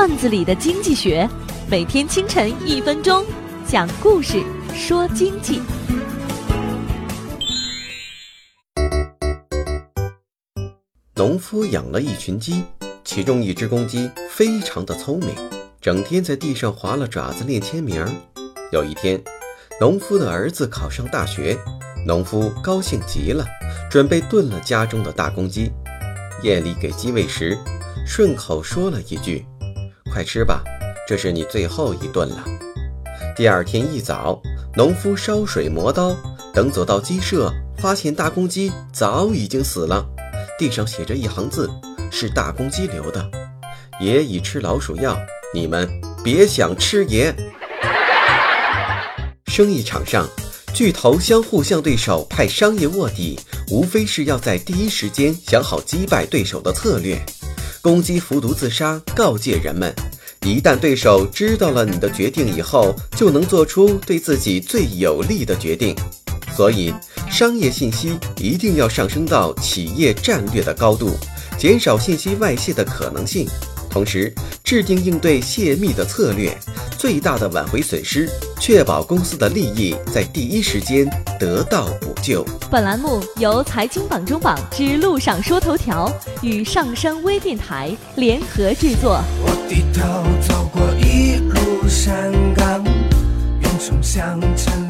段子里的经济学，每天清晨一分钟，讲故事说经济。农夫养了一群鸡，其中一只公鸡非常的聪明，整天在地上划了爪子练签名。有一天，农夫的儿子考上大学，农夫高兴极了，准备炖了家中的大公鸡。夜里给鸡喂食，顺口说了一句：“快吃吧，这是你最后一顿了。”第二天一早，农夫烧水磨刀，等走到鸡舍，发现大公鸡早已经死了，地上写着一行字：“是大公鸡留的，爷已吃老鼠药，你们别想吃爷。”生意场上，巨头相互向对手派商业卧底，无非是要在第一时间想好击败对手的策略。公鸡服毒自杀，告诫人们：一旦对手知道了你的决定以后，就能做出对自己最有利的决定。所以，商业信息一定要上升到企业战略的高度，减少信息外泄的可能性，同时制定应对泄密的策略，最大的挽回损失，确保公司的利益在第一时间得到补救。本栏目由财经榜中榜之路上说头条与上山微电台联合制作。我低头走过一路山岗，远冲向沉沦已久的苍。